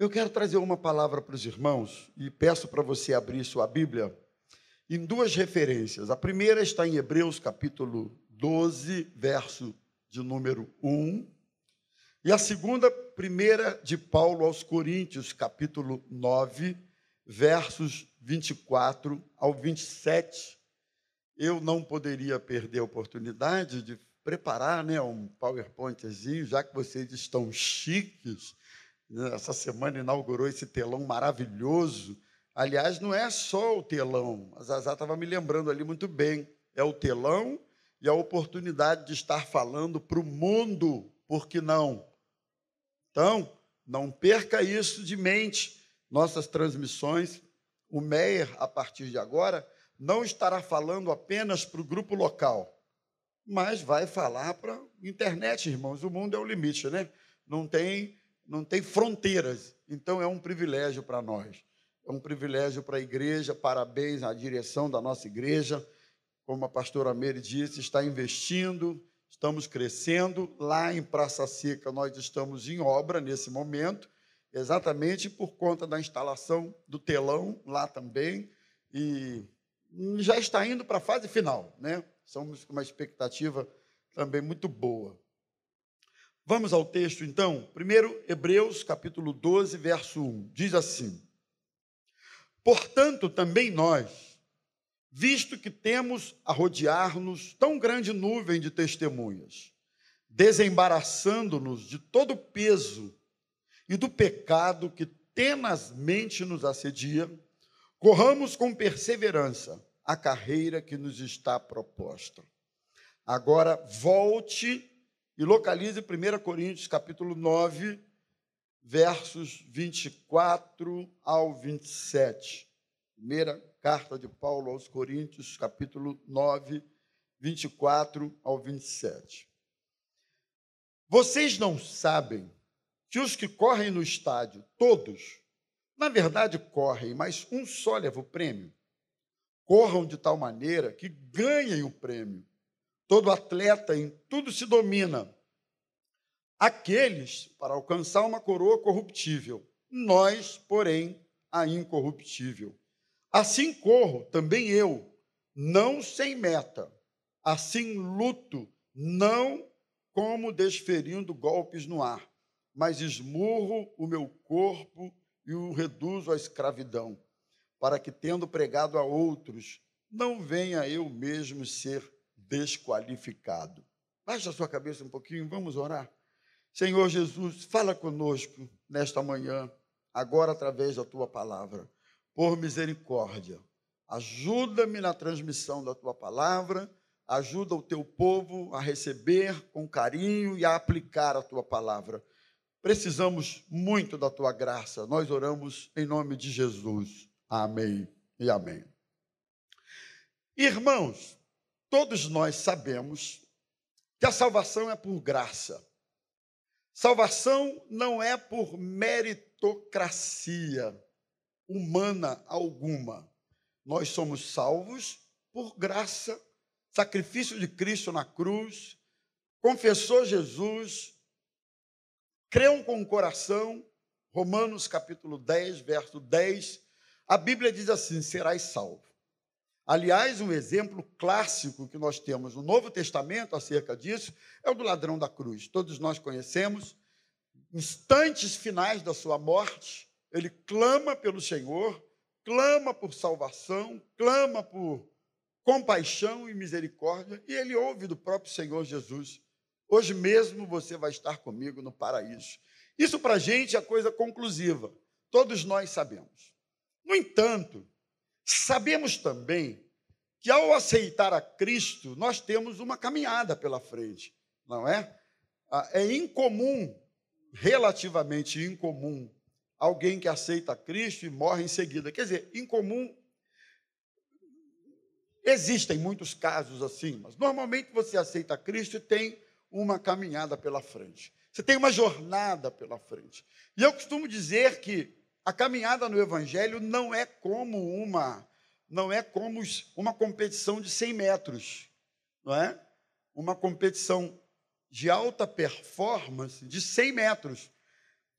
Eu quero trazer uma palavra para os irmãos e peço para você abrir sua Bíblia em duas referências. A primeira está em Hebreus capítulo 12, verso de número 1. E a segunda, primeira de Paulo aos Coríntios, capítulo 9, versos 24 ao 27. Eu não poderia perder a oportunidade de preparar né, um PowerPointzinho, já que vocês estão chiques essa semana inaugurou esse telão maravilhoso. Aliás, não é só o telão, a Zazá estava me lembrando ali muito bem. É o telão e a oportunidade de estar falando para o mundo, por que não? Então, não perca isso de mente. Nossas transmissões, o Meyer, a partir de agora, não estará falando apenas para o grupo local, mas vai falar para a internet, irmãos. O mundo é o limite, né? Não tem não tem fronteiras. Então é um privilégio para nós. É um privilégio para a igreja. Parabéns à direção da nossa igreja. Como a pastora Meire disse, está investindo, estamos crescendo. Lá em Praça Seca, nós estamos em obra nesse momento, exatamente por conta da instalação do telão lá também. E já está indo para a fase final, né? Somos com uma expectativa também muito boa. Vamos ao texto então. Primeiro, Hebreus capítulo 12, verso 1. Diz assim: Portanto, também nós, visto que temos a rodear-nos tão grande nuvem de testemunhas, desembaraçando-nos de todo o peso e do pecado que tenazmente nos assedia, corramos com perseverança a carreira que nos está proposta. Agora volte e localize 1 Coríntios capítulo 9, versos 24 ao 27. Primeira carta de Paulo aos Coríntios, capítulo 9, 24 ao 27. Vocês não sabem que os que correm no estádio, todos, na verdade correm, mas um só leva o prêmio. Corram de tal maneira que ganhem o prêmio. Todo atleta em tudo se domina. Aqueles para alcançar uma coroa corruptível, nós, porém, a incorruptível. Assim corro também eu, não sem meta, assim luto, não como desferindo golpes no ar, mas esmurro o meu corpo e o reduzo à escravidão, para que, tendo pregado a outros, não venha eu mesmo ser desqualificado. Baixe a sua cabeça um pouquinho, vamos orar. Senhor Jesus, fala conosco nesta manhã, agora através da tua palavra. Por misericórdia, ajuda-me na transmissão da tua palavra, ajuda o teu povo a receber com carinho e a aplicar a tua palavra. Precisamos muito da tua graça. Nós oramos em nome de Jesus. Amém e amém. Irmãos, Todos nós sabemos que a salvação é por graça. Salvação não é por meritocracia humana alguma. Nós somos salvos por graça, sacrifício de Cristo na cruz, confessou Jesus, creu com o coração, Romanos capítulo 10, verso 10, a Bíblia diz assim: serás salvo. Aliás, um exemplo clássico que nós temos no Novo Testamento acerca disso é o do ladrão da cruz. Todos nós conhecemos. Instantes finais da sua morte, ele clama pelo Senhor, clama por salvação, clama por compaixão e misericórdia, e ele ouve do próprio Senhor Jesus: Hoje mesmo você vai estar comigo no paraíso. Isso para a gente é coisa conclusiva, todos nós sabemos. No entanto, Sabemos também que ao aceitar a Cristo, nós temos uma caminhada pela frente, não é? Ah, é incomum, relativamente incomum, alguém que aceita Cristo e morre em seguida. Quer dizer, incomum. Existem muitos casos assim, mas normalmente você aceita Cristo e tem uma caminhada pela frente. Você tem uma jornada pela frente. E eu costumo dizer que a caminhada no Evangelho não é como uma, não é como uma competição de 100 metros, não é? Uma competição de alta performance de 100 metros.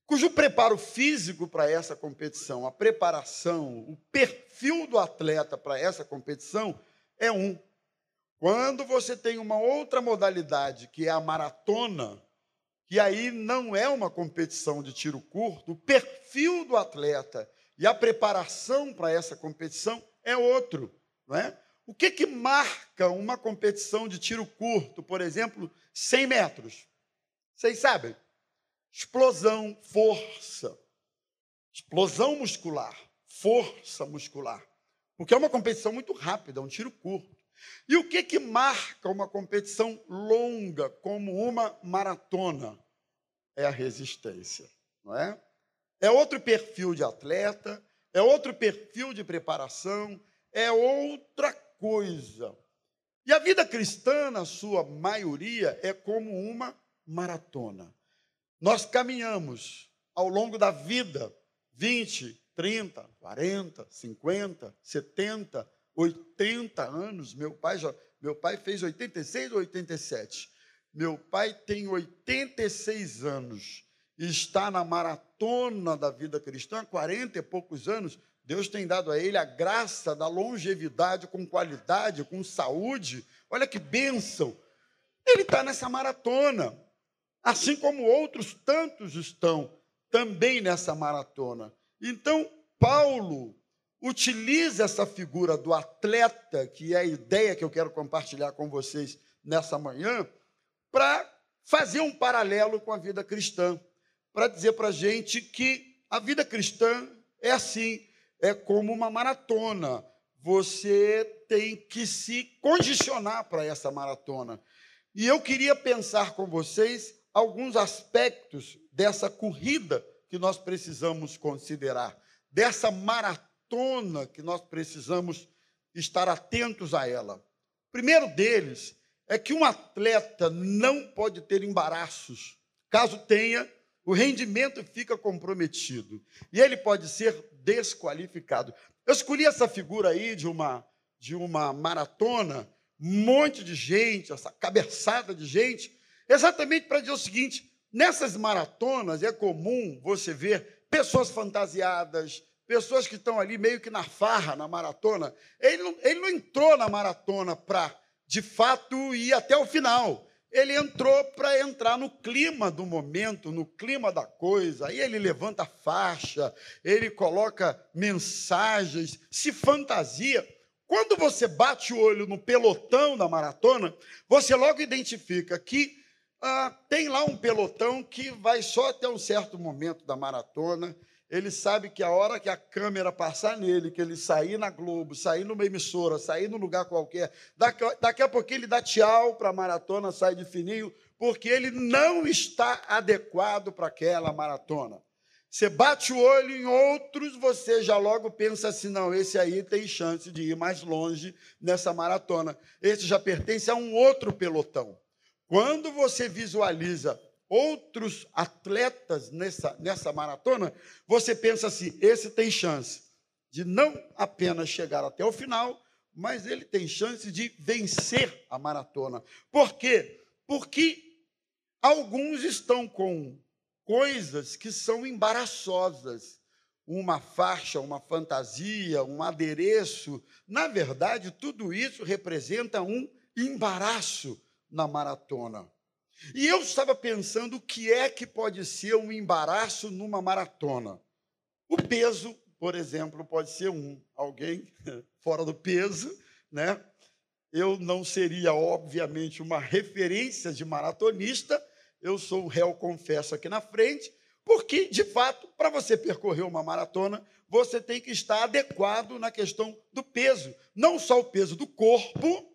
cujo preparo físico para essa competição, a preparação, o perfil do atleta para essa competição é um. Quando você tem uma outra modalidade, que é a maratona, que aí não é uma competição de tiro curto, o perfil do atleta e a preparação para essa competição é outro, não é? O que, que marca uma competição de tiro curto, por exemplo, 100 metros? Vocês sabem? Explosão, força. Explosão muscular, força muscular. Porque é uma competição muito rápida, é um tiro curto. E o que, que marca uma competição longa, como uma maratona? É a resistência, não é? É outro perfil de atleta, é outro perfil de preparação, é outra coisa. E a vida cristã, na sua maioria, é como uma maratona. Nós caminhamos ao longo da vida 20, 30, 40, 50, 70, 80 anos. Meu pai já, meu pai fez 86 ou 87. Meu pai tem 86 anos e está na maratona da vida cristã, 40 e poucos anos. Deus tem dado a ele a graça da longevidade com qualidade, com saúde. Olha que bênção! Ele está nessa maratona assim como outros tantos estão também nessa maratona. Então, Paulo utiliza essa figura do atleta, que é a ideia que eu quero compartilhar com vocês nessa manhã, para fazer um paralelo com a vida cristã, para dizer para a gente que a vida cristã é assim, é como uma maratona. Você tem que se condicionar para essa maratona. E eu queria pensar com vocês alguns aspectos dessa corrida que nós precisamos considerar, dessa maratona que nós precisamos estar atentos a ela. O primeiro deles é que um atleta não pode ter embaraços. Caso tenha, o rendimento fica comprometido e ele pode ser desqualificado. Eu escolhi essa figura aí de uma de uma maratona, um monte de gente, essa cabeçada de gente, Exatamente para dizer o seguinte: nessas maratonas é comum você ver pessoas fantasiadas, pessoas que estão ali meio que na farra, na maratona. Ele não, ele não entrou na maratona para, de fato, ir até o final. Ele entrou para entrar no clima do momento, no clima da coisa. Aí ele levanta faixa, ele coloca mensagens, se fantasia. Quando você bate o olho no pelotão da maratona, você logo identifica que ah, tem lá um pelotão que vai só até um certo momento da maratona. Ele sabe que a hora que a câmera passar nele, que ele sair na Globo, sair numa emissora, sair num lugar qualquer, daqui, daqui a pouco ele dá tchau para a maratona, sai de fininho, porque ele não está adequado para aquela maratona. Você bate o olho em outros, você já logo pensa assim: não, esse aí tem chance de ir mais longe nessa maratona. Esse já pertence a um outro pelotão. Quando você visualiza outros atletas nessa, nessa maratona, você pensa assim: esse tem chance de não apenas chegar até o final, mas ele tem chance de vencer a maratona. Por quê? Porque alguns estão com coisas que são embaraçosas. Uma faixa, uma fantasia, um adereço. Na verdade, tudo isso representa um embaraço na maratona. E eu estava pensando o que é que pode ser um embaraço numa maratona. O peso, por exemplo, pode ser um. Alguém fora do peso, né? Eu não seria, obviamente, uma referência de maratonista, eu sou o réu confesso aqui na frente, porque, de fato, para você percorrer uma maratona, você tem que estar adequado na questão do peso. Não só o peso do corpo,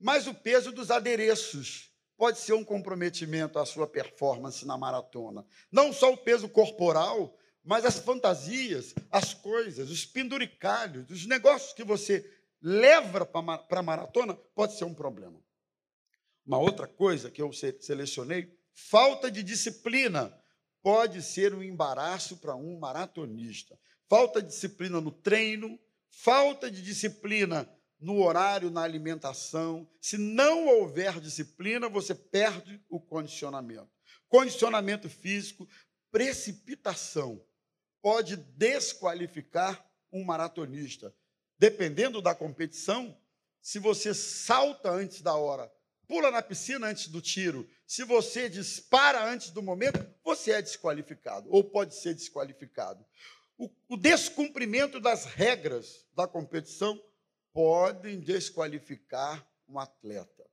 mas o peso dos adereços pode ser um comprometimento à sua performance na maratona. Não só o peso corporal, mas as fantasias, as coisas, os penduricalhos, os negócios que você leva para a maratona, pode ser um problema. Uma outra coisa que eu selecionei, falta de disciplina pode ser um embaraço para um maratonista. Falta de disciplina no treino, falta de disciplina no horário, na alimentação. Se não houver disciplina, você perde o condicionamento. Condicionamento físico, precipitação pode desqualificar um maratonista. Dependendo da competição, se você salta antes da hora, pula na piscina antes do tiro, se você dispara antes do momento, você é desqualificado ou pode ser desqualificado. O, descumprimento das regras da competição podem desqualificar um atleta.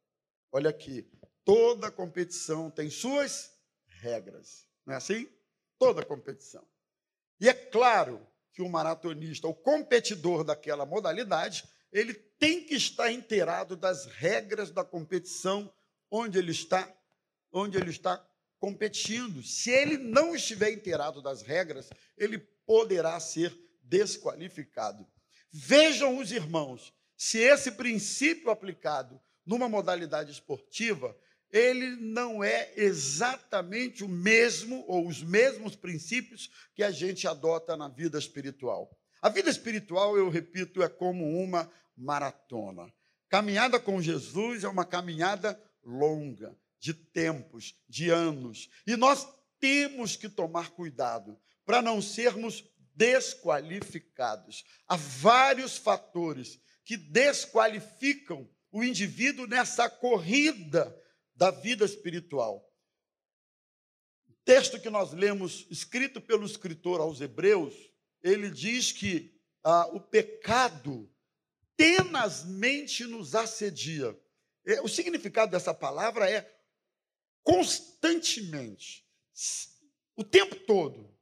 Olha aqui, toda competição tem suas regras, não é assim? Toda competição. E é claro que o maratonista, o competidor daquela modalidade, ele tem que estar inteirado das regras da competição onde ele está, onde ele está competindo. Se ele não estiver inteirado das regras, ele poderá ser desqualificado. Vejam os irmãos, se esse princípio aplicado numa modalidade esportiva, ele não é exatamente o mesmo ou os mesmos princípios que a gente adota na vida espiritual. A vida espiritual, eu repito, é como uma maratona. Caminhada com Jesus é uma caminhada longa, de tempos, de anos. E nós temos que tomar cuidado para não sermos desqualificados. Há vários fatores que desqualificam o indivíduo nessa corrida da vida espiritual. O texto que nós lemos, escrito pelo escritor aos Hebreus, ele diz que ah, o pecado tenazmente nos assedia. É, o significado dessa palavra é constantemente, o tempo todo.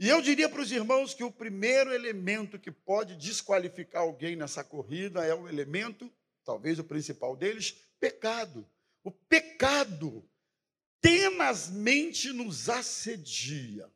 E eu diria para os irmãos que o primeiro elemento que pode desqualificar alguém nessa corrida é o elemento, talvez o principal deles, pecado. O pecado tenazmente nos assedia.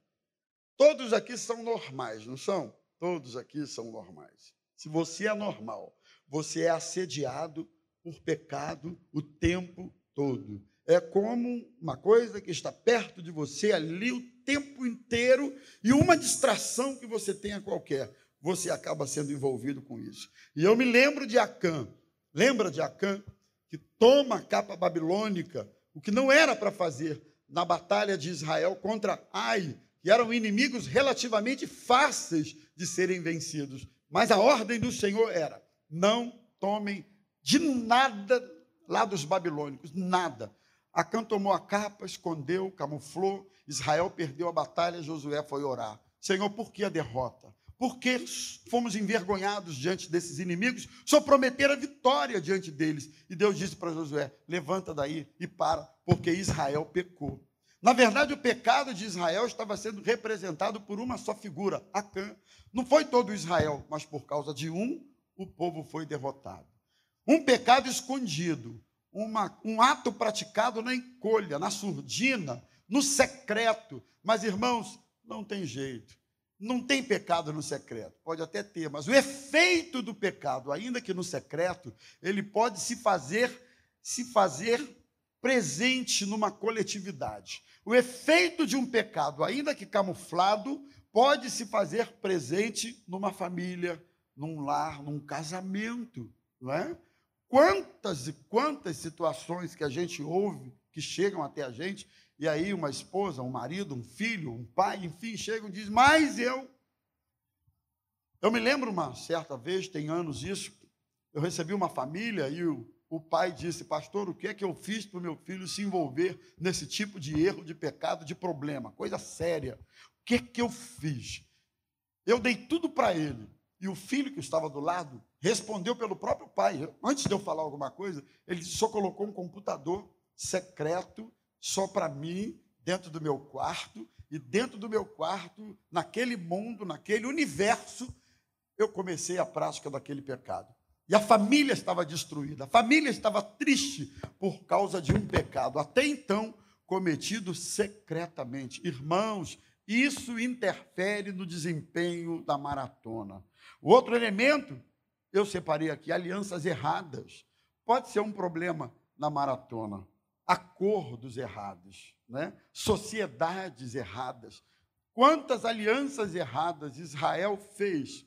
Todos aqui são normais, não são? Todos aqui são normais. Se você é normal, você é assediado por pecado o tempo todo. É como uma coisa que está perto de você ali o tempo inteiro e uma distração que você tenha qualquer, você acaba sendo envolvido com isso. E eu me lembro de Acã. Lembra de Acã? Que toma a capa babilônica, o que não era para fazer na batalha de Israel contra Ai, que eram inimigos relativamente fáceis de serem vencidos. Mas a ordem do Senhor era: não tomem de nada lá dos babilônicos, nada. Acã tomou a capa, escondeu, camuflou. Israel perdeu a batalha, Josué foi orar. Senhor, por que a derrota? Por que fomos envergonhados diante desses inimigos? Só prometer a vitória diante deles. E Deus disse para Josué: levanta daí e para, porque Israel pecou. Na verdade, o pecado de Israel estava sendo representado por uma só figura, Acã. Não foi todo Israel, mas por causa de um, o povo foi derrotado. Um pecado escondido, uma, um ato praticado na encolha, na surdina, no secreto. Mas, irmãos, não tem jeito. Não tem pecado no secreto. Pode até ter, mas o efeito do pecado, ainda que no secreto, ele pode se fazer se fazer presente numa coletividade. O efeito de um pecado, ainda que camuflado, pode se fazer presente numa família, num lar, num casamento, não é? Quantas e quantas situações que a gente ouve, que chegam até a gente, e aí uma esposa, um marido, um filho, um pai, enfim, chegam e dizem, mas eu. Eu me lembro uma certa vez, tem anos isso, eu recebi uma família e o, o pai disse: Pastor, o que é que eu fiz para o meu filho se envolver nesse tipo de erro, de pecado, de problema? Coisa séria. O que é que eu fiz? Eu dei tudo para ele. E o filho que estava do lado respondeu pelo próprio pai. Antes de eu falar alguma coisa, ele só colocou um computador secreto só para mim, dentro do meu quarto. E dentro do meu quarto, naquele mundo, naquele universo, eu comecei a prática daquele pecado. E a família estava destruída, a família estava triste por causa de um pecado, até então cometido secretamente. Irmãos, isso interfere no desempenho da maratona. O outro elemento, eu separei aqui, alianças erradas. Pode ser um problema na maratona. Acordos errados, né? sociedades erradas. Quantas alianças erradas Israel fez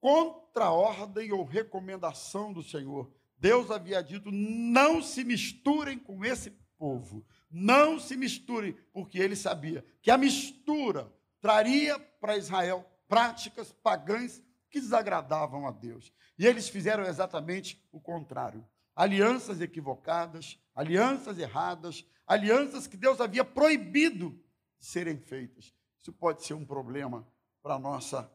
contra a ordem ou recomendação do Senhor. Deus havia dito: não se misturem com esse povo, Não se misture, porque ele sabia que a mistura traria para Israel práticas pagãs que desagradavam a Deus. E eles fizeram exatamente o contrário. Alianças equivocadas, alianças erradas, alianças que Deus havia proibido de serem feitas. Isso pode ser um problema para a nossa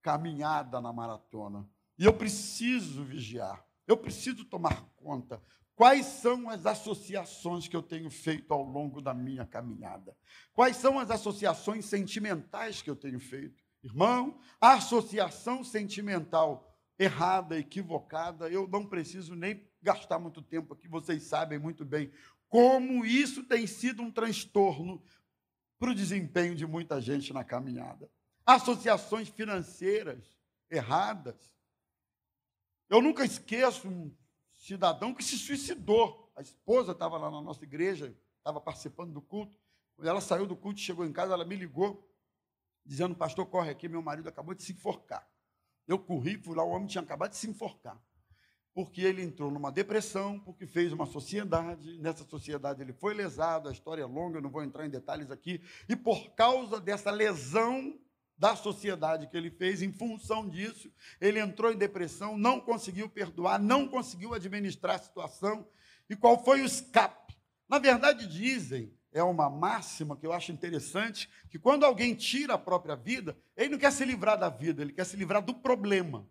caminhada na maratona. E eu preciso vigiar, eu preciso tomar conta. Quais são as associações que eu tenho feito ao longo da minha caminhada? Quais são as associações sentimentais que eu tenho feito? Irmão, associação sentimental errada, equivocada, eu não preciso nem gastar muito tempo aqui, vocês sabem muito bem como isso tem sido um transtorno para o desempenho de muita gente na caminhada. Associações financeiras erradas. Eu nunca esqueço um cidadão que se suicidou. A esposa estava lá na nossa igreja, estava participando do culto. Quando ela saiu do culto, chegou em casa, ela me ligou, dizendo: Pastor, corre aqui, meu marido acabou de se enforcar. Eu corri, fui lá, o homem tinha acabado de se enforcar. Porque ele entrou numa depressão, porque fez uma sociedade, nessa sociedade ele foi lesado, a história é longa, eu não vou entrar em detalhes aqui, e por causa dessa lesão da sociedade que ele fez, em função disso, ele entrou em depressão, não conseguiu perdoar, não conseguiu administrar a situação. E qual foi o escape? Na verdade, dizem é uma máxima que eu acho interessante, que quando alguém tira a própria vida, ele não quer se livrar da vida, ele quer se livrar do problema.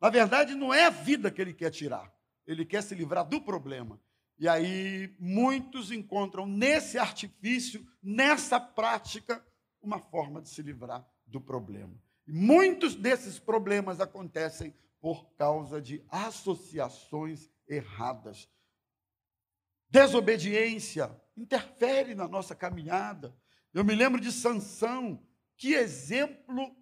Na verdade, não é a vida que ele quer tirar, ele quer se livrar do problema. E aí muitos encontram nesse artifício, nessa prática, uma forma de se livrar do problema. E muitos desses problemas acontecem por causa de associações erradas. Desobediência, interfere na nossa caminhada. Eu me lembro de Sansão, que exemplo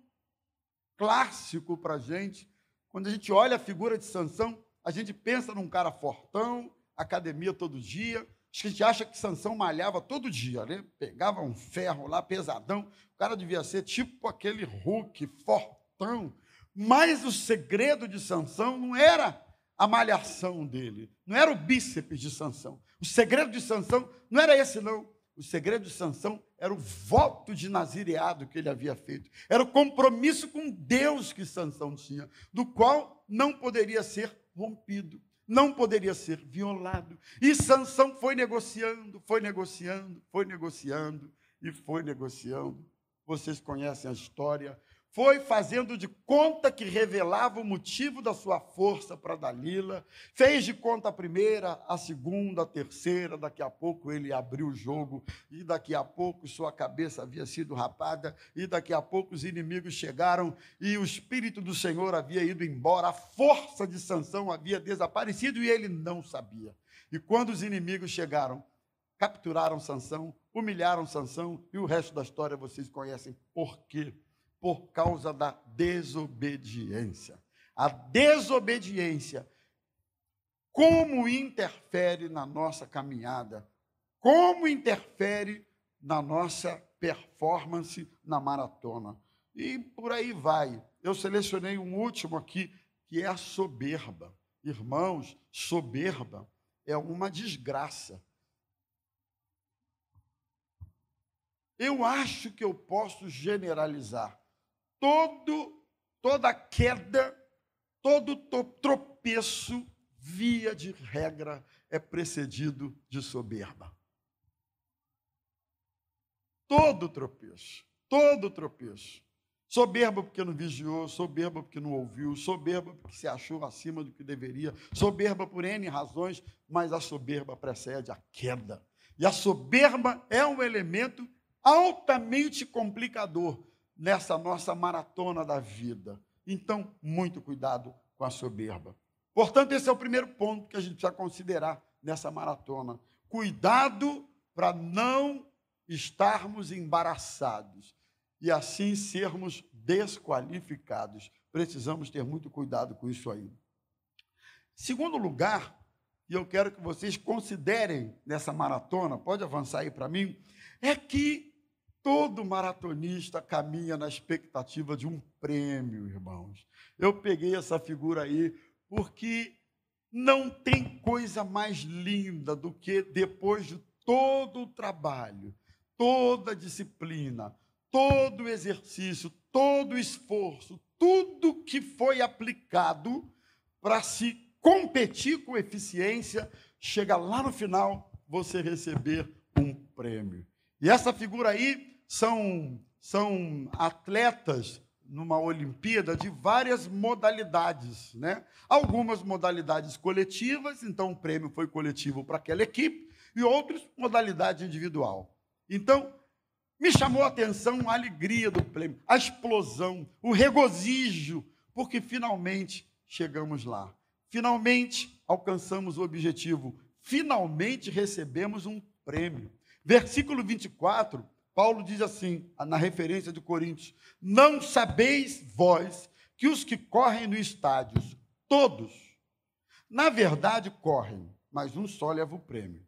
clássico para a gente. Quando a gente olha a figura de Sansão, a gente pensa num cara fortão, academia todo dia. Acho que a gente acha que Sansão malhava todo dia, né? Pegava um ferro lá pesadão. O cara devia ser tipo aquele Hulk fortão. Mas o segredo de Sansão não era a malhação dele, não era o bíceps de Sansão. O segredo de Sansão não era esse, não. O segredo de Sansão era o voto de nazireado que ele havia feito. Era o compromisso com Deus que Sansão tinha, do qual não poderia ser rompido, não poderia ser violado. E Sansão foi negociando, foi negociando, foi negociando e foi negociando. Vocês conhecem a história foi fazendo de conta que revelava o motivo da sua força para Dalila, fez de conta a primeira, a segunda, a terceira, daqui a pouco ele abriu o jogo, e daqui a pouco sua cabeça havia sido rapada, e daqui a pouco os inimigos chegaram, e o Espírito do Senhor havia ido embora, a força de Sansão havia desaparecido e ele não sabia. E quando os inimigos chegaram, capturaram Sansão, humilharam Sansão, e o resto da história vocês conhecem por quê por causa da desobediência. A desobediência, como interfere na nossa caminhada, como interfere na nossa performance na maratona. E por aí vai. Eu selecionei um último aqui, que é a soberba. Irmãos, soberba é uma desgraça. Eu acho que eu posso generalizar todo, toda queda, todo tropeço, via de regra, é precedido de soberba. Todo tropeço, todo tropeço. Soberba porque não vigiou, soberba porque não ouviu, soberba porque se achou acima do que deveria, soberba por N razões, mas a soberba precede a queda. E a soberba é um elemento altamente complicador, nessa nossa maratona da vida. Então, muito cuidado com a soberba. Portanto, esse é o primeiro ponto que a gente precisa considerar nessa maratona. Cuidado para não estarmos embaraçados e assim sermos desqualificados. Precisamos ter muito cuidado com isso aí. Segundo lugar, e eu quero que vocês considerem nessa maratona, pode avançar aí para mim, é que Todo maratonista caminha na expectativa de um prêmio, irmãos. Eu peguei essa figura aí porque não tem coisa mais linda do que depois de todo o trabalho, toda a disciplina, todo o exercício, todo o esforço, tudo que foi aplicado para se competir com eficiência, chega lá no final você receber um prêmio. E essa figura aí são, são atletas numa Olimpíada de várias modalidades, né? Algumas modalidades coletivas, então o prêmio foi coletivo para aquela equipe, e outras modalidade individual. Então, me chamou a atenção a alegria do prêmio, a explosão, o regozijo, porque finalmente chegamos lá. Finalmente alcançamos o objetivo. Finalmente recebemos um prêmio. Versículo 24, Paulo diz assim, na referência de Coríntios: Não sabeis vós que os que correm no estádio, todos, na verdade correm, mas um só leva o prêmio.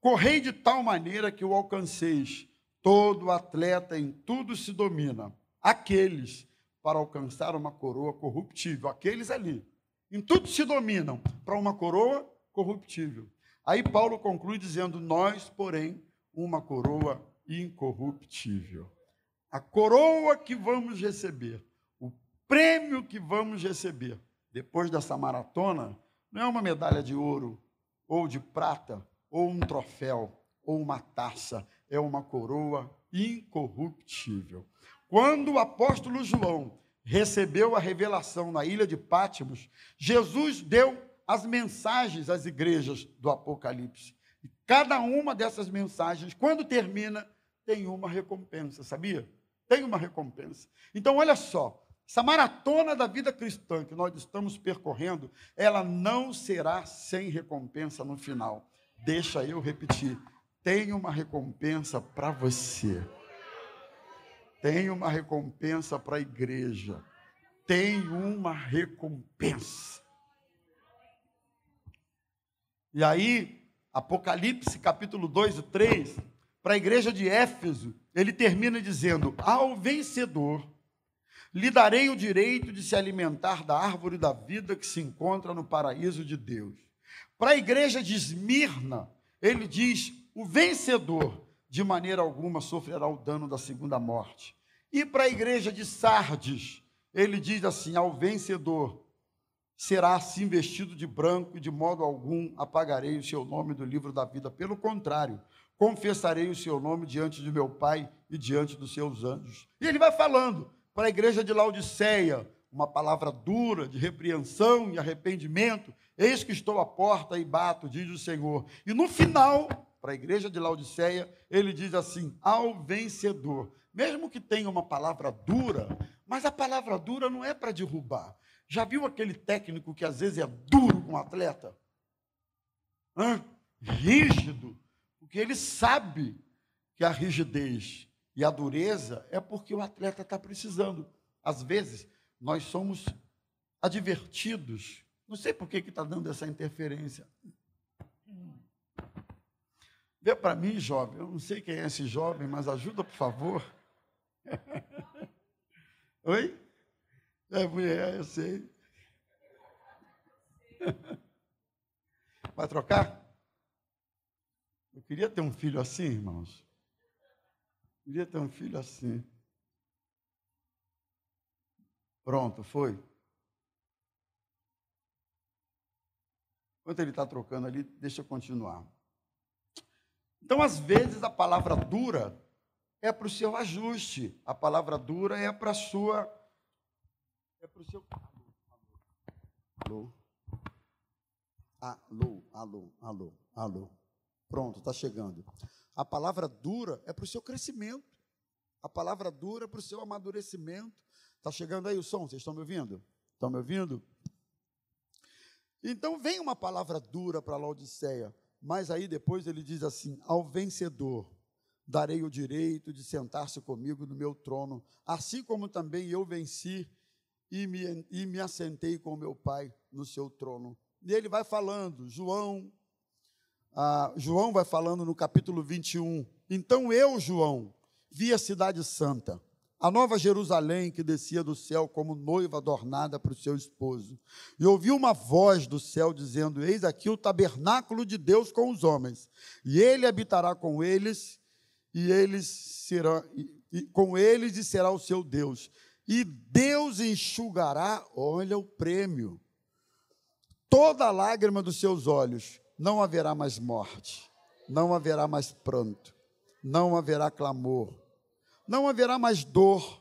Correi de tal maneira que o alcanceis. Todo atleta em tudo se domina. Aqueles para alcançar uma coroa corruptível, aqueles ali, em tudo se dominam para uma coroa corruptível. Aí Paulo conclui dizendo: Nós, porém, uma coroa incorruptível. A coroa que vamos receber, o prêmio que vamos receber depois dessa maratona, não é uma medalha de ouro, ou de prata, ou um troféu, ou uma taça, é uma coroa incorruptível. Quando o apóstolo João recebeu a revelação na ilha de Pátimos, Jesus deu as mensagens às igrejas do Apocalipse. E cada uma dessas mensagens, quando termina, tem uma recompensa, sabia? Tem uma recompensa. Então, olha só, essa maratona da vida cristã que nós estamos percorrendo, ela não será sem recompensa no final. Deixa eu repetir. Tem uma recompensa para você. Tem uma recompensa para a igreja. Tem uma recompensa. E aí, Apocalipse capítulo 2 e 3, para a igreja de Éfeso, ele termina dizendo: Ao vencedor lhe darei o direito de se alimentar da árvore da vida que se encontra no paraíso de Deus. Para a igreja de Esmirna, ele diz: o vencedor, de maneira alguma, sofrerá o dano da segunda morte. E para a igreja de Sardes, ele diz assim: ao vencedor será assim vestido de branco, e de modo algum apagarei o seu nome do livro da vida. Pelo contrário, confessarei o seu nome diante de meu Pai e diante dos seus anjos. E ele vai falando para a igreja de Laodiceia, uma palavra dura de repreensão e arrependimento. Eis que estou à porta e bato, diz o Senhor. E no final, para a igreja de Laodiceia, ele diz assim: ao vencedor. Mesmo que tenha uma palavra dura, mas a palavra dura não é para derrubar. Já viu aquele técnico que às vezes é duro com o atleta? Hã? Rígido, porque ele sabe que a rigidez e a dureza é porque o atleta está precisando. Às vezes, nós somos advertidos. Não sei por que está dando essa interferência. Vê para mim, jovem. Eu não sei quem é esse jovem, mas ajuda, por favor. Oi? É mulher, eu sei. Vai trocar? Eu queria ter um filho assim, irmãos. Eu queria ter um filho assim. Pronto, foi. Enquanto ele está trocando ali, deixa eu continuar. Então, às vezes, a palavra dura é para o seu ajuste. A palavra dura é para a sua. É para o seu. Alô? Alô, alô, alô, alô. Pronto, está chegando. A palavra dura é para o seu crescimento. A palavra dura é para o seu amadurecimento. Está chegando aí o som? Vocês estão me ouvindo? Estão me ouvindo? Então vem uma palavra dura para Laodiceia, mas aí depois ele diz assim: Ao vencedor darei o direito de sentar-se comigo no meu trono, assim como também eu venci e me, e me assentei com meu Pai no seu trono. E ele vai falando, João, ah, João vai falando no capítulo 21. Então eu, João, vi a cidade santa a nova Jerusalém que descia do céu como noiva adornada para o seu esposo. E ouvi uma voz do céu dizendo: Eis aqui o tabernáculo de Deus com os homens, e ele habitará com eles, e eles serão e, com eles e será o seu Deus. E Deus enxugará, olha o prêmio, toda lágrima dos seus olhos. Não haverá mais morte, não haverá mais pranto, não haverá clamor não haverá mais dor,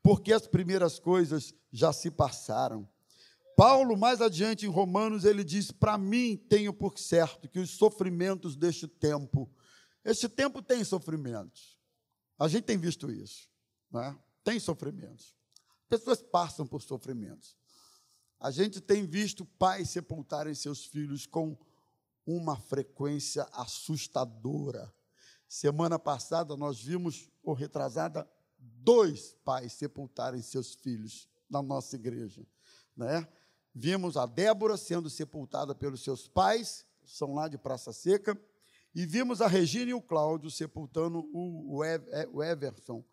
porque as primeiras coisas já se passaram. Paulo, mais adiante em Romanos, ele diz: Para mim tenho por certo que os sofrimentos deste tempo, este tempo tem sofrimentos. A gente tem visto isso, né? tem sofrimentos. Pessoas passam por sofrimentos. A gente tem visto pais sepultarem seus filhos com uma frequência assustadora. Semana passada nós vimos, ou retrasada, dois pais sepultarem seus filhos na nossa igreja. Né? Vimos a Débora sendo sepultada pelos seus pais, são lá de Praça Seca, e vimos a Regina e o Cláudio sepultando o, o Everson,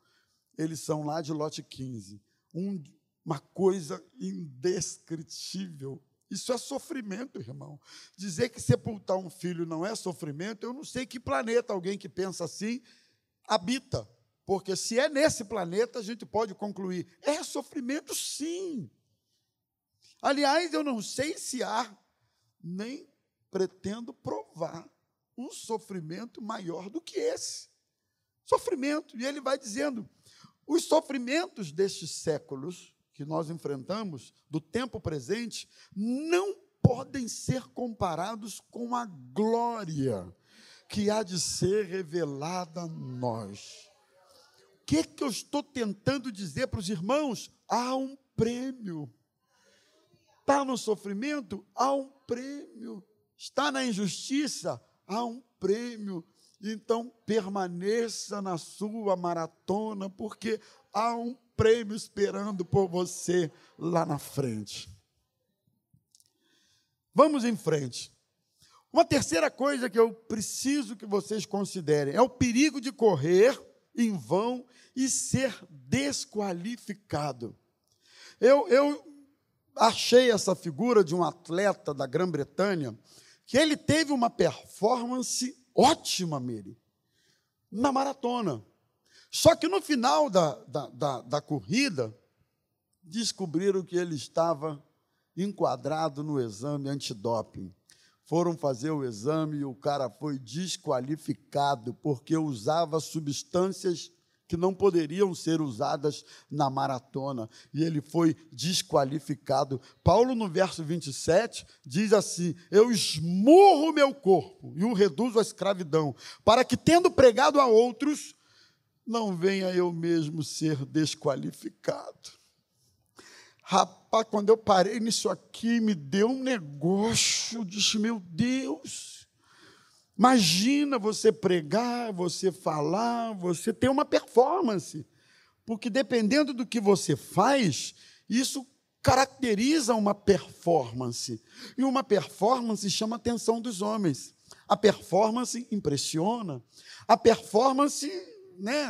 eles são lá de lote 15. Um, uma coisa indescritível isso é sofrimento, irmão. Dizer que sepultar um filho não é sofrimento, eu não sei que planeta alguém que pensa assim habita. Porque se é nesse planeta, a gente pode concluir: é sofrimento, sim. Aliás, eu não sei se há, nem pretendo provar, um sofrimento maior do que esse. Sofrimento. E ele vai dizendo: os sofrimentos destes séculos que nós enfrentamos, do tempo presente, não podem ser comparados com a glória que há de ser revelada a nós. O que, que eu estou tentando dizer para os irmãos? Há um prêmio. Está no sofrimento? Há um prêmio. Está na injustiça? Há um prêmio. Então, permaneça na sua maratona, porque há um prêmio esperando por você lá na frente. Vamos em frente. Uma terceira coisa que eu preciso que vocês considerem é o perigo de correr em vão e ser desqualificado. Eu, eu achei essa figura de um atleta da Grã-Bretanha que ele teve uma performance ótima, Miri, na maratona. Só que no final da, da, da, da corrida, descobriram que ele estava enquadrado no exame antidoping. Foram fazer o exame e o cara foi desqualificado porque usava substâncias que não poderiam ser usadas na maratona, e ele foi desqualificado. Paulo, no verso 27, diz assim: Eu esmurro meu corpo e o reduzo à escravidão, para que, tendo pregado a outros, não venha eu mesmo ser desqualificado. Rapaz, quando eu parei nisso aqui, me deu um negócio, eu disse, meu Deus, imagina você pregar, você falar, você ter uma performance, porque dependendo do que você faz, isso caracteriza uma performance, e uma performance chama a atenção dos homens, a performance impressiona, a performance né,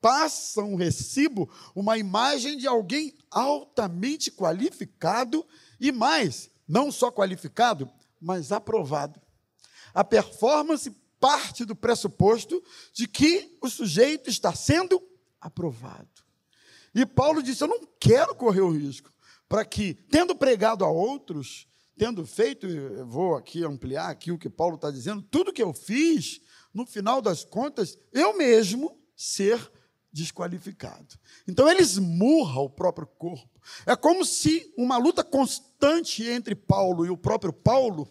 passa um recibo, uma imagem de alguém altamente qualificado e mais, não só qualificado, mas aprovado. A performance parte do pressuposto de que o sujeito está sendo aprovado. E Paulo disse: Eu não quero correr o risco, para que, tendo pregado a outros, tendo feito, vou aqui ampliar aqui o que Paulo está dizendo, tudo que eu fiz, no final das contas, eu mesmo ser desqualificado. Então ele esmurra o próprio corpo. É como se uma luta constante entre Paulo e o próprio Paulo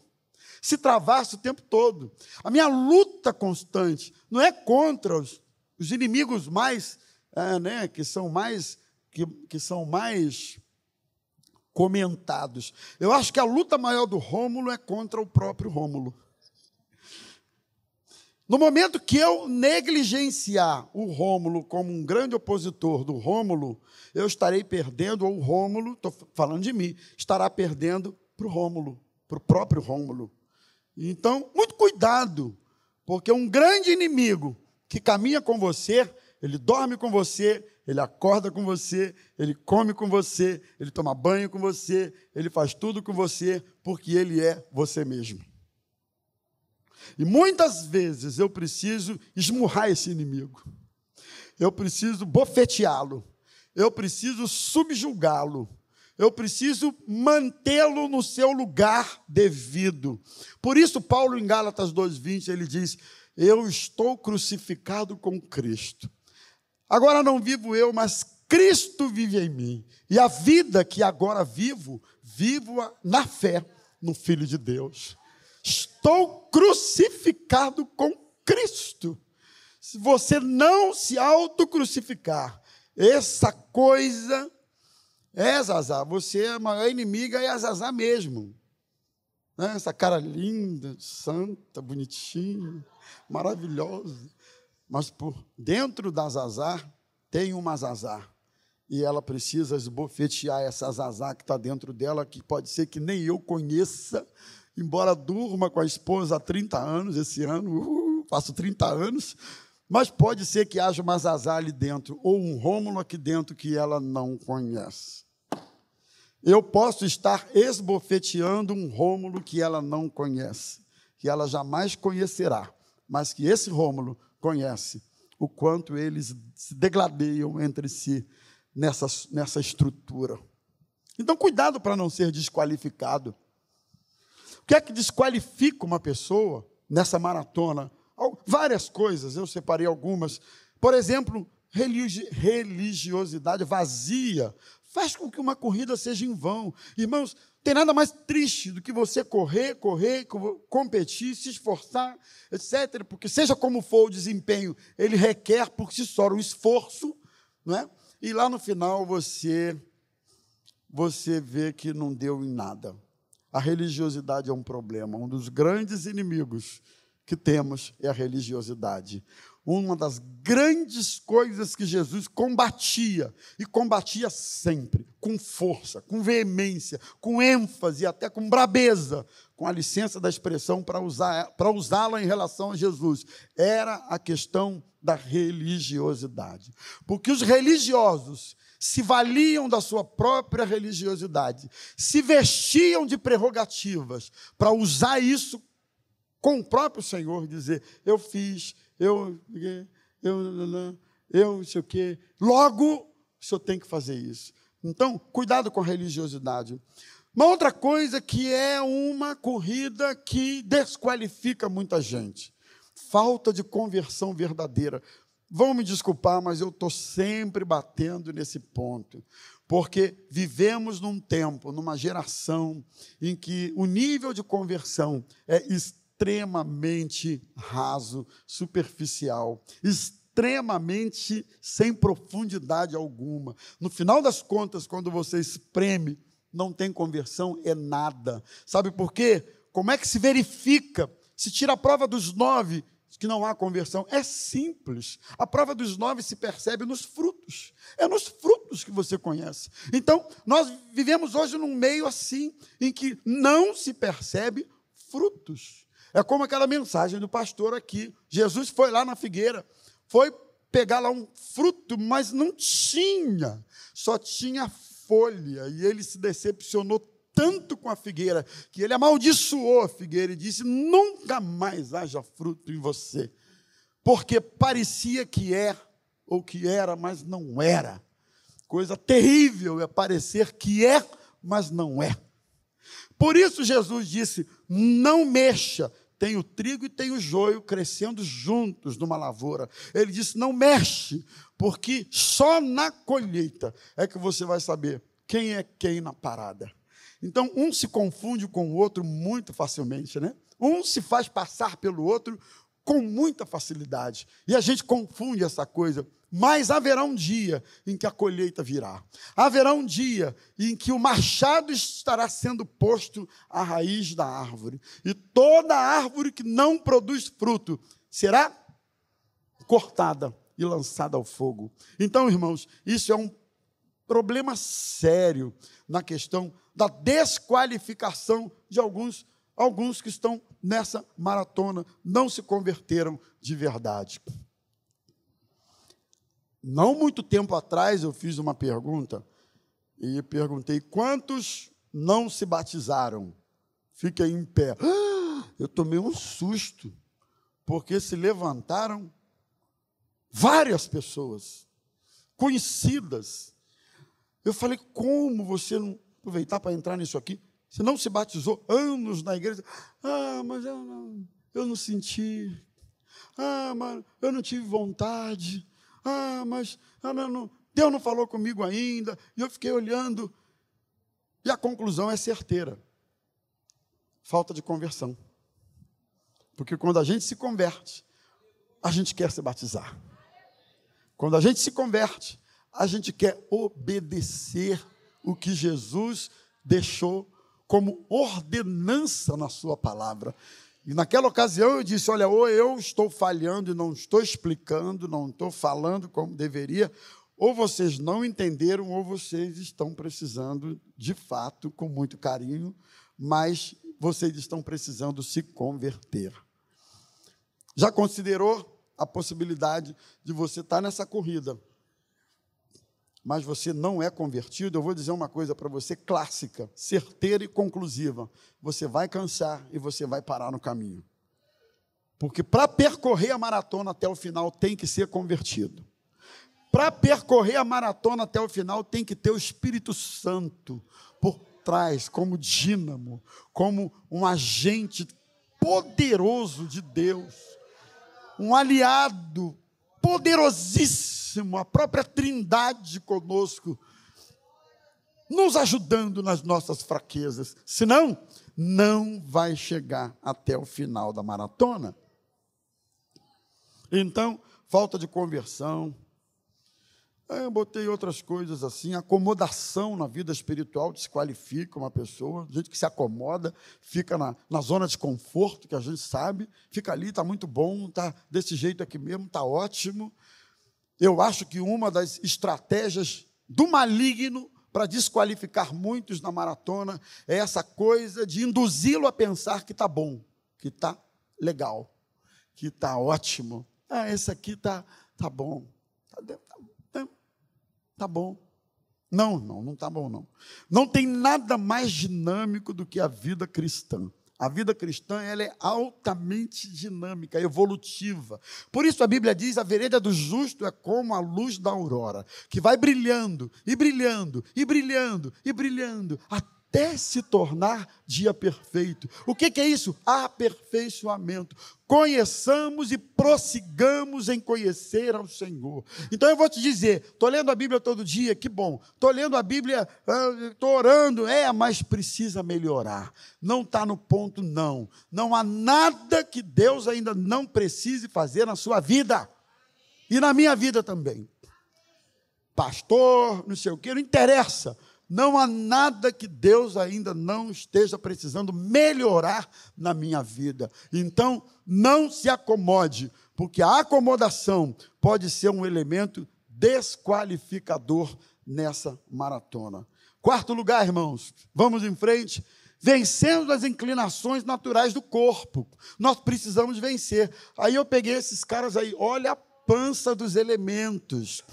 se travasse o tempo todo. A minha luta constante não é contra os, os inimigos mais, é, né, que são mais, que, que são mais comentados. Eu acho que a luta maior do Rômulo é contra o próprio Rômulo. No momento que eu negligenciar o Rômulo como um grande opositor do Rômulo, eu estarei perdendo, ou o Rômulo, estou falando de mim, estará perdendo para o Rômulo, para o próprio Rômulo. Então, muito cuidado, porque um grande inimigo que caminha com você, ele dorme com você, ele acorda com você, ele come com você, ele toma banho com você, ele faz tudo com você, porque ele é você mesmo. E muitas vezes eu preciso esmurrar esse inimigo, eu preciso bofeteá-lo, eu preciso subjugá-lo, eu preciso mantê-lo no seu lugar devido. Por isso, Paulo, em Gálatas 2,20, ele diz: Eu estou crucificado com Cristo. Agora não vivo eu, mas Cristo vive em mim. E a vida que agora vivo, vivo na fé no Filho de Deus. Estou crucificado com Cristo. Se você não se autocrucificar, essa coisa é Zazá, você é a maior inimiga é Zazá mesmo. Né? Essa cara linda, santa, bonitinha, maravilhosa. Mas por dentro da Zazá tem uma Zazá. E ela precisa esbofetear essa Zazá que está dentro dela, que pode ser que nem eu conheça, embora durma com a esposa há 30 anos, esse ano, uh, faço 30 anos, mas pode ser que haja uma Zazá ali dentro, ou um Rômulo aqui dentro que ela não conhece. Eu posso estar esbofeteando um Rômulo que ela não conhece, que ela jamais conhecerá, mas que esse Rômulo conhece o quanto eles se degladeiam entre si nessa, nessa estrutura. Então, cuidado para não ser desqualificado. O que é que desqualifica uma pessoa nessa maratona? Várias coisas, eu separei algumas. Por exemplo, religiosidade vazia faz com que uma corrida seja em vão. Irmãos, tem nada mais triste do que você correr, correr, competir, se esforçar, etc. Porque, seja como for o desempenho, ele requer por si só um esforço, não é? e lá no final você, você vê que não deu em nada. A religiosidade é um problema. Um dos grandes inimigos que temos é a religiosidade. Uma das grandes coisas que Jesus combatia, e combatia sempre, com força, com veemência, com ênfase, até com brabeza, com a licença da expressão para usá-la em relação a Jesus, era a questão da religiosidade. Porque os religiosos se valiam da sua própria religiosidade, se vestiam de prerrogativas para usar isso com o próprio Senhor, dizer: eu fiz, eu, eu, eu, não sei o quê. Logo, o senhor tem que fazer isso. Então, cuidado com a religiosidade. Uma outra coisa que é uma corrida que desqualifica muita gente: falta de conversão verdadeira. Vão me desculpar, mas eu estou sempre batendo nesse ponto, porque vivemos num tempo, numa geração, em que o nível de conversão é extremamente raso, superficial, extremamente sem profundidade alguma. No final das contas, quando você espreme, não tem conversão, é nada. Sabe por quê? Como é que se verifica? Se tira a prova dos nove, que não há conversão. É simples. A prova dos nove se percebe nos frutos. É nos frutos que você conhece. Então, nós vivemos hoje num meio assim, em que não se percebe frutos. É como aquela mensagem do pastor aqui. Jesus foi lá na figueira, foi pegar lá um fruto, mas não tinha, só tinha folha. E ele se decepcionou tanto com a figueira que ele amaldiçoou a figueira e disse: Nunca mais haja fruto em você, porque parecia que é ou que era, mas não era. Coisa terrível é parecer que é, mas não é. Por isso Jesus disse: Não mexa. Tem o trigo e tem o joio crescendo juntos numa lavoura. Ele disse: Não mexe, porque só na colheita é que você vai saber quem é quem na parada. Então, um se confunde com o outro muito facilmente, né? Um se faz passar pelo outro com muita facilidade. E a gente confunde essa coisa. Mas haverá um dia em que a colheita virá. Haverá um dia em que o machado estará sendo posto à raiz da árvore. E toda árvore que não produz fruto será cortada e lançada ao fogo. Então, irmãos, isso é um problema sério na questão da desqualificação de alguns, alguns que estão nessa maratona, não se converteram de verdade. não muito tempo atrás eu fiz uma pergunta e perguntei quantos não se batizaram. Fiquem em pé. Eu tomei um susto, porque se levantaram várias pessoas conhecidas. Eu falei, como você não aproveitar para entrar nisso aqui? Você não se batizou anos na igreja? Ah, mas eu não, eu não senti. Ah, mas eu não tive vontade. Ah, mas ah, não, Deus não falou comigo ainda. E eu fiquei olhando. E a conclusão é certeira: falta de conversão. Porque quando a gente se converte, a gente quer se batizar. Quando a gente se converte, a gente quer obedecer o que Jesus deixou como ordenança na sua palavra. E naquela ocasião eu disse: Olha, ou eu estou falhando e não estou explicando, não estou falando como deveria, ou vocês não entenderam, ou vocês estão precisando, de fato, com muito carinho, mas vocês estão precisando se converter. Já considerou a possibilidade de você estar nessa corrida, mas você não é convertido? Eu vou dizer uma coisa para você clássica, certeira e conclusiva: você vai cansar e você vai parar no caminho. Porque para percorrer a maratona até o final tem que ser convertido. Para percorrer a maratona até o final tem que ter o Espírito Santo por trás, como dínamo, como um agente poderoso de Deus um aliado poderosíssimo, a própria Trindade conosco, nos ajudando nas nossas fraquezas. Senão, não vai chegar até o final da maratona. Então, falta de conversão, eu botei outras coisas assim, acomodação na vida espiritual desqualifica uma pessoa, gente que se acomoda, fica na, na zona de conforto, que a gente sabe, fica ali, está muito bom, está desse jeito aqui mesmo, está ótimo. Eu acho que uma das estratégias do maligno para desqualificar muitos na maratona é essa coisa de induzi-lo a pensar que está bom, que está legal, que está ótimo. Ah, esse aqui está tá bom. Tá, tá Tá bom. Não, não, não tá bom não. Não tem nada mais dinâmico do que a vida cristã. A vida cristã ela é altamente dinâmica, evolutiva. Por isso a Bíblia diz: a vereda do justo é como a luz da aurora, que vai brilhando e brilhando e brilhando e brilhando, até se tornar dia perfeito. O que, que é isso? Aperfeiçoamento. Conheçamos e prossigamos em conhecer ao Senhor. Então eu vou te dizer: estou lendo a Bíblia todo dia, que bom. Estou lendo a Bíblia, estou ah, orando, é, mas precisa melhorar. Não está no ponto, não. Não há nada que Deus ainda não precise fazer na sua vida. E na minha vida também. Pastor, não sei o que, não interessa. Não há nada que Deus ainda não esteja precisando melhorar na minha vida. Então, não se acomode, porque a acomodação pode ser um elemento desqualificador nessa maratona. Quarto lugar, irmãos, vamos em frente. Vencendo as inclinações naturais do corpo. Nós precisamos vencer. Aí eu peguei esses caras aí, olha a pança dos elementos.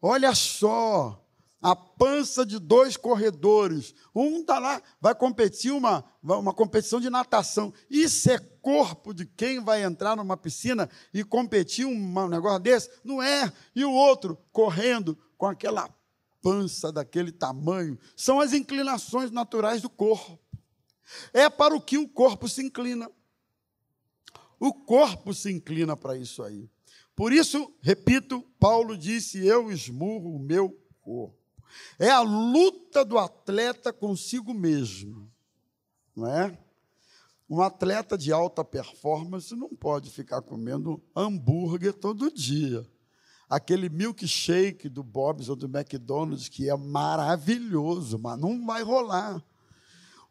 Olha só, a pança de dois corredores. Um está lá, vai competir uma, uma competição de natação. Isso é corpo de quem vai entrar numa piscina e competir um negócio desse? Não é. E o outro correndo com aquela pança daquele tamanho. São as inclinações naturais do corpo. É para o que o corpo se inclina. O corpo se inclina para isso aí. Por isso, repito, Paulo disse: Eu esmurro o meu corpo. É a luta do atleta consigo mesmo, não é? Um atleta de alta performance não pode ficar comendo hambúrguer todo dia. Aquele milkshake do Bob's ou do McDonald's, que é maravilhoso, mas não vai rolar.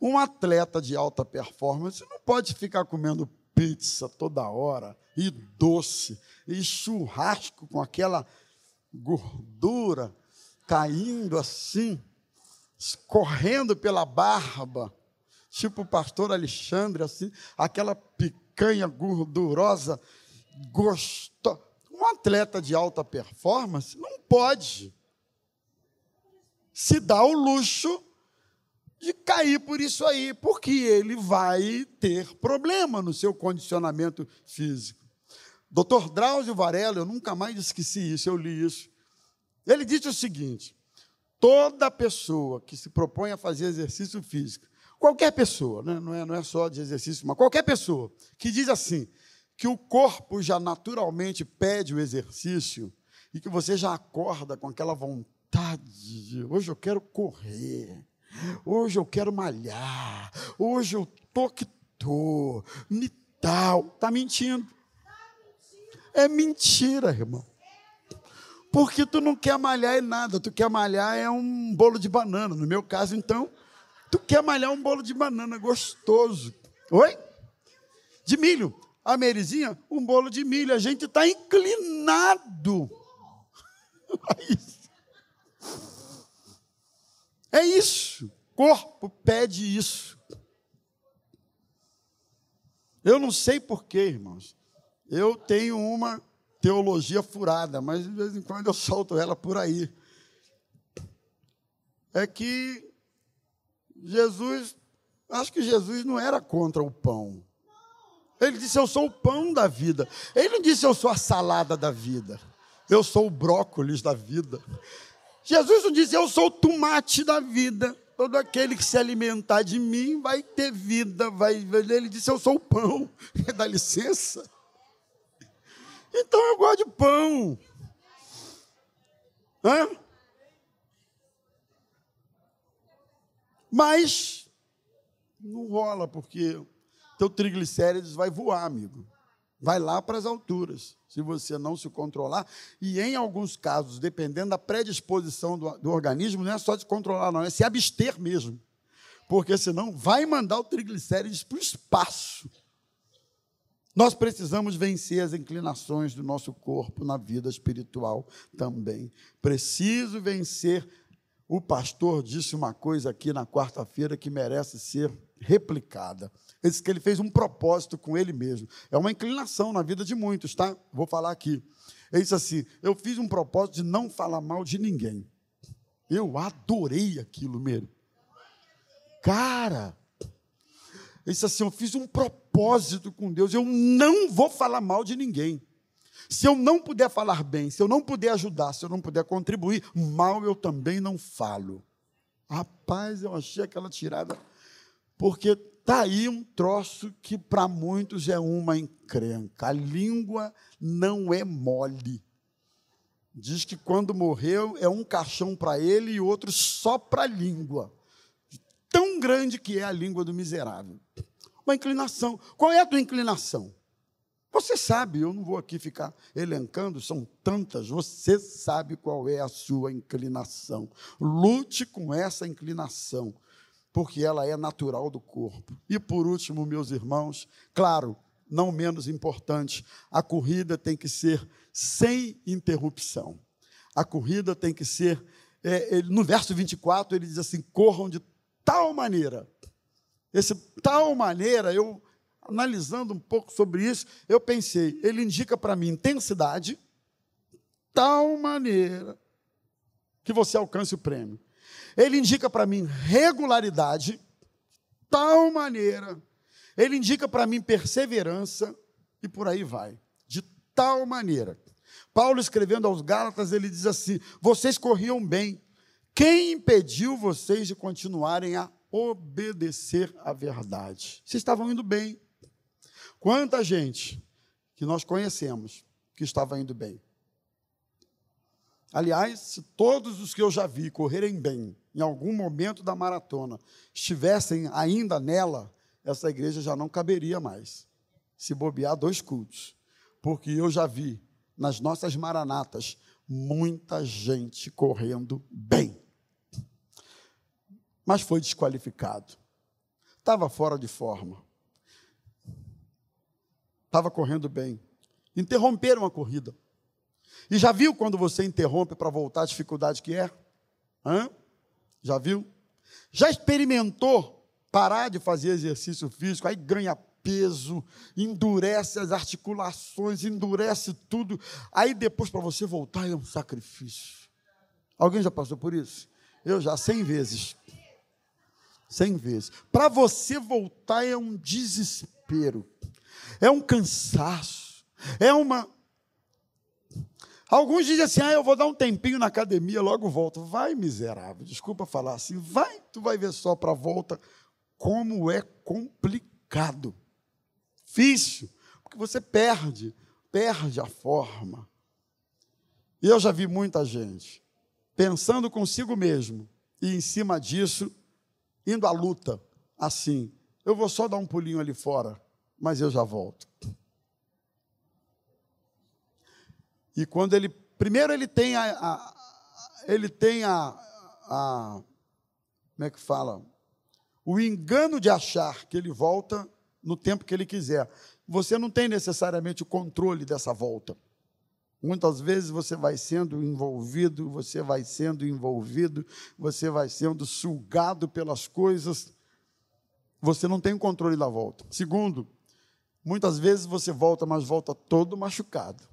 Um atleta de alta performance não pode ficar comendo pizza toda hora, e doce, e churrasco com aquela gordura caindo assim, escorrendo pela barba, tipo o pastor Alexandre, assim, aquela picanha gordurosa, gostosa. Um Um atleta de alta performance não pode se dar o luxo de cair por isso aí, porque ele vai ter problema no seu condicionamento físico. Dr. Drauzio Varela, eu nunca mais esqueci isso, eu li isso. Ele disse o seguinte: toda pessoa que se propõe a fazer exercício físico, qualquer pessoa, né? não, é, não é só de exercício, mas qualquer pessoa que diz assim, que o corpo já naturalmente pede o exercício e que você já acorda com aquela vontade de hoje eu quero correr, hoje eu quero malhar, hoje eu tô que tô, me tal, está mentindo. É mentira, irmão. Porque tu não quer malhar em nada, tu quer malhar é um bolo de banana. No meu caso, então, tu quer malhar um bolo de banana gostoso. Oi? De milho. A Merizinha, um bolo de milho. A gente está inclinado. É isso. Corpo pede isso. Eu não sei porquê, irmãos. Eu tenho uma teologia furada, mas de vez em quando eu solto ela por aí. É que Jesus, acho que Jesus não era contra o pão. Ele disse: Eu sou o pão da vida. Ele não disse: Eu sou a salada da vida. Eu sou o brócolis da vida. Jesus não disse: Eu sou o tomate da vida. Todo aquele que se alimentar de mim vai ter vida. Vai... Ele disse: Eu sou o pão. Dá licença. Então eu gosto de pão. Hã? Mas não rola, porque teu triglicérides vai voar, amigo. Vai lá para as alturas, se você não se controlar. E em alguns casos, dependendo da predisposição do, do organismo, não é só se controlar, não, é se abster mesmo. Porque senão vai mandar o triglicérides para o espaço. Nós precisamos vencer as inclinações do nosso corpo na vida espiritual também. Preciso vencer. O pastor disse uma coisa aqui na quarta-feira que merece ser replicada. Ele disse que ele fez um propósito com ele mesmo. É uma inclinação na vida de muitos, tá? Vou falar aqui. Ele disse assim: Eu fiz um propósito de não falar mal de ninguém. Eu adorei aquilo mesmo. Cara, ele disse assim: Eu fiz um propósito com Deus, eu não vou falar mal de ninguém. Se eu não puder falar bem, se eu não puder ajudar, se eu não puder contribuir, mal eu também não falo. Rapaz, eu achei aquela tirada, porque está aí um troço que para muitos é uma encrenca. A língua não é mole. Diz que quando morreu é um caixão para ele e outro só para a língua tão grande que é a língua do miserável. Uma inclinação. Qual é a tua inclinação? Você sabe, eu não vou aqui ficar elencando, são tantas, você sabe qual é a sua inclinação. Lute com essa inclinação, porque ela é natural do corpo. E por último, meus irmãos, claro, não menos importante, a corrida tem que ser sem interrupção. A corrida tem que ser. É, ele, no verso 24, ele diz assim: corram de tal maneira. Esse tal maneira, eu analisando um pouco sobre isso, eu pensei, ele indica para mim intensidade, tal maneira que você alcance o prêmio. Ele indica para mim regularidade, tal maneira. Ele indica para mim perseverança e por aí vai. De tal maneira. Paulo escrevendo aos Gálatas, ele diz assim: vocês corriam bem, quem impediu vocês de continuarem a obedecer à verdade? Vocês estavam indo bem. Quanta gente que nós conhecemos que estava indo bem. Aliás, se todos os que eu já vi correrem bem em algum momento da maratona estivessem ainda nela, essa igreja já não caberia mais. Se bobear dois cultos. Porque eu já vi nas nossas maranatas muita gente correndo bem mas foi desqualificado. Estava fora de forma. Estava correndo bem. Interromperam a corrida. E já viu quando você interrompe para voltar a dificuldade que é? Hã? Já viu? Já experimentou parar de fazer exercício físico, aí ganha peso, endurece as articulações, endurece tudo. Aí depois para você voltar é um sacrifício. Alguém já passou por isso? Eu já, cem vezes. Cem vezes. Para você voltar é um desespero, é um cansaço, é uma. Alguns dizem assim: ah, eu vou dar um tempinho na academia, logo volto. Vai, miserável, desculpa falar assim, vai, tu vai ver só para a volta como é complicado, difícil, porque você perde, perde a forma. E eu já vi muita gente pensando consigo mesmo e em cima disso indo à luta assim. Eu vou só dar um pulinho ali fora, mas eu já volto. E quando ele primeiro ele tem a, a ele tem a, a como é que fala? o engano de achar que ele volta no tempo que ele quiser. Você não tem necessariamente o controle dessa volta. Muitas vezes você vai sendo envolvido, você vai sendo envolvido, você vai sendo sugado pelas coisas. Você não tem o controle da volta. Segundo, muitas vezes você volta, mas volta todo machucado,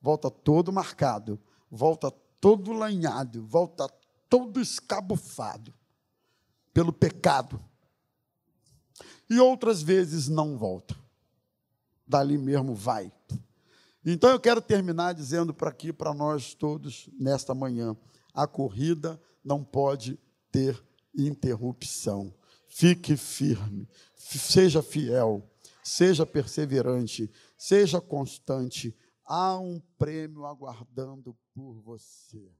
volta todo marcado, volta todo lanhado, volta todo escabufado pelo pecado, e outras vezes não volta. Dali mesmo vai. Então eu quero terminar dizendo para aqui, para nós todos, nesta manhã: a corrida não pode ter interrupção. Fique firme, seja fiel, seja perseverante, seja constante. Há um prêmio aguardando por você.